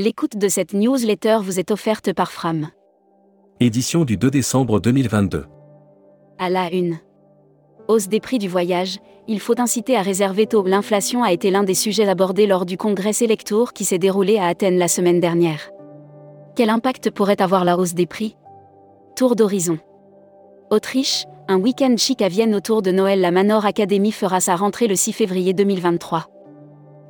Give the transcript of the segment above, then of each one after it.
L'écoute de cette newsletter vous est offerte par Fram. Édition du 2 décembre 2022. À la une. Hausse des prix du voyage, il faut inciter à réserver tôt. L'inflation a été l'un des sujets abordés lors du congrès Selectour qui s'est déroulé à Athènes la semaine dernière. Quel impact pourrait avoir la hausse des prix? Tour d'horizon. Autriche, un week-end chic à Vienne autour de Noël. La Manor Academy fera sa rentrée le 6 février 2023.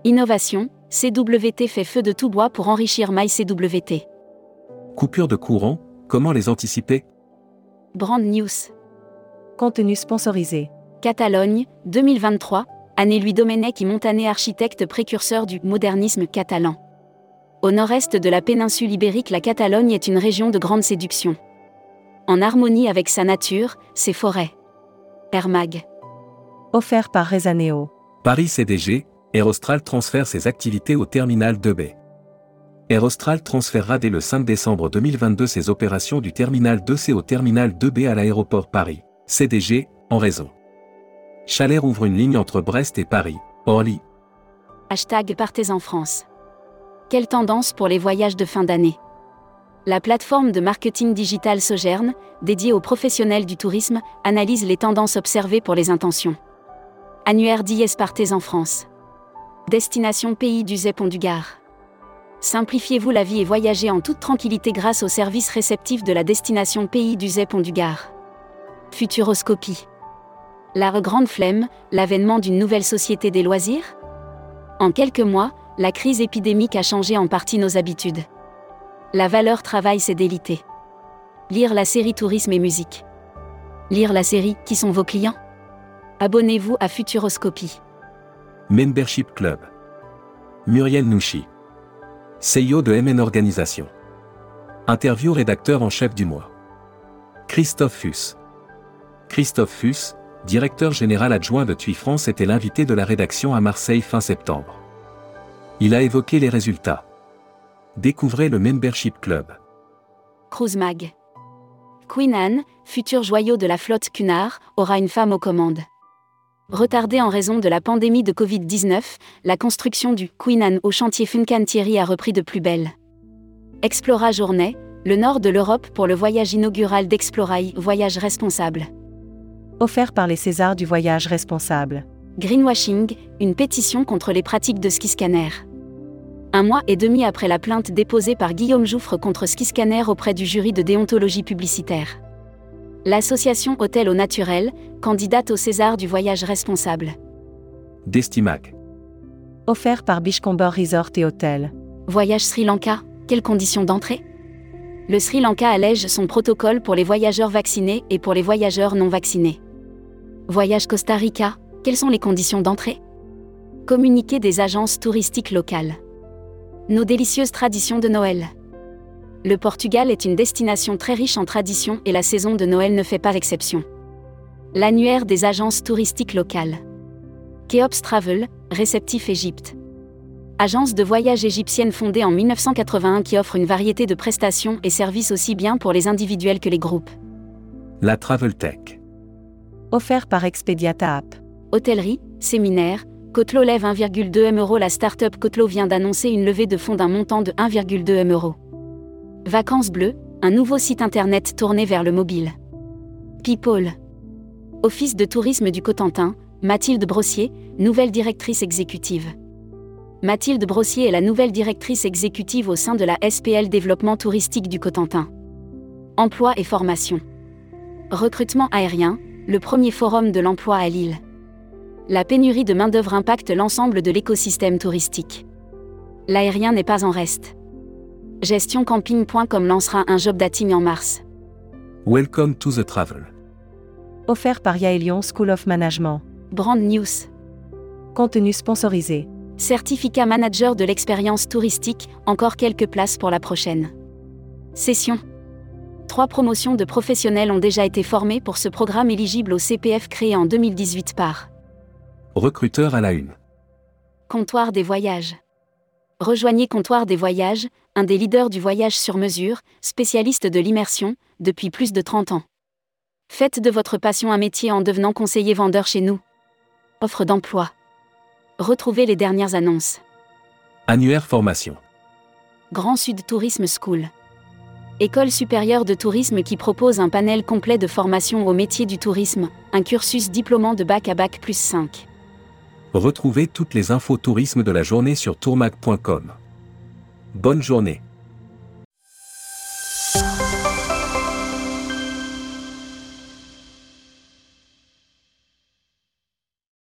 Innovation, CWT fait feu de tout bois pour enrichir MyCWT. Coupure de courant, comment les anticiper? Brand News. Contenu sponsorisé. Catalogne, 2023, année Louis Domenech et Montané architecte précurseur du modernisme catalan. Au nord-est de la péninsule ibérique, la Catalogne est une région de grande séduction. En harmonie avec sa nature, ses forêts. Air Mag. Offert par Rezaneo. Paris CDG, Aerostral transfère ses activités au terminal 2B. Aerostral transférera dès le 5 décembre 2022 ses opérations du terminal 2C au terminal 2B à l'aéroport Paris. CDG, en raison. Chalet ouvre une ligne entre Brest et Paris, Orly. Hashtag Partez en France. Quelle tendance pour les voyages de fin d'année La plateforme de marketing digital Sogerne, dédiée aux professionnels du tourisme, analyse les tendances observées pour les intentions. Annuaire d'IS Partez en France. Destination pays du Zépon du Gard. Simplifiez-vous la vie et voyagez en toute tranquillité grâce au service réceptif de la destination pays du Zépon du Gard. Futuroscopie. La grande flemme, l'avènement d'une nouvelle société des loisirs? En quelques mois, la crise épidémique a changé en partie nos habitudes. La valeur travail s'est délitée. Lire la série Tourisme et musique. Lire la série Qui sont vos clients? Abonnez-vous à Futuroscopie. Membership Club. Muriel Nouchi. CEO de MN Organisation. Interview rédacteur en chef du mois. Christophe Fuss. Christophe Fuss, directeur général adjoint de TUI France, était l'invité de la rédaction à Marseille fin septembre. Il a évoqué les résultats. Découvrez le Membership Club. Cruise Mag. Queen Anne, futur joyau de la flotte Cunard, aura une femme aux commandes. Retardée en raison de la pandémie de Covid-19, la construction du Queen Anne au chantier Fincantieri a repris de plus belle. Explora Journée, le nord de l'Europe pour le voyage inaugural d'Explorail, voyage responsable. Offert par les Césars du voyage responsable. Greenwashing, une pétition contre les pratiques de ski scanner. Un mois et demi après la plainte déposée par Guillaume Jouffre contre Ski Scanner auprès du jury de déontologie publicitaire. L'association Hôtel au Naturel, candidate au César du voyage responsable. Destimac. Offert par Bishcomber Resort et Hôtel. Voyage Sri Lanka, quelles conditions d'entrée? Le Sri Lanka allège son protocole pour les voyageurs vaccinés et pour les voyageurs non vaccinés. Voyage Costa Rica, quelles sont les conditions d'entrée? Communiqué des agences touristiques locales. Nos délicieuses traditions de Noël. Le Portugal est une destination très riche en traditions et la saison de Noël ne fait pas exception. L'annuaire des agences touristiques locales. Keops Travel, réceptif Égypte. Agence de voyage égyptienne fondée en 1981 qui offre une variété de prestations et services aussi bien pour les individuels que les groupes. La Travel Tech. Offert par Expediata App. Hôtellerie, séminaire, Cotelo lève 1,2 M euros. La start-up Cotelo vient d'annoncer une levée de fonds d'un montant de 1,2 M euros. Vacances bleues, un nouveau site internet tourné vers le mobile. People. Office de tourisme du Cotentin, Mathilde Brossier, nouvelle directrice exécutive. Mathilde Brossier est la nouvelle directrice exécutive au sein de la SPL Développement touristique du Cotentin. Emploi et formation. Recrutement aérien, le premier forum de l'emploi à Lille. La pénurie de main-d'œuvre impacte l'ensemble de l'écosystème touristique. L'aérien n'est pas en reste. GestionCamping.com lancera un job dating en mars. Welcome to the travel. Offert par Yaelion School of Management. Brand News. Contenu sponsorisé. Certificat manager de l'expérience touristique, encore quelques places pour la prochaine. Session. Trois promotions de professionnels ont déjà été formées pour ce programme éligible au CPF créé en 2018 par Recruteur à la une. Comptoir des voyages. Rejoignez Comptoir des voyages, un des leaders du voyage sur mesure, spécialiste de l'immersion, depuis plus de 30 ans. Faites de votre passion un métier en devenant conseiller vendeur chez nous. Offre d'emploi. Retrouvez les dernières annonces. Annuaire formation. Grand Sud Tourisme School. École supérieure de tourisme qui propose un panel complet de formation au métier du tourisme, un cursus diplômant de bac à bac plus 5. Retrouvez toutes les infos tourisme de la journée sur tourmag.com. Bonne journée.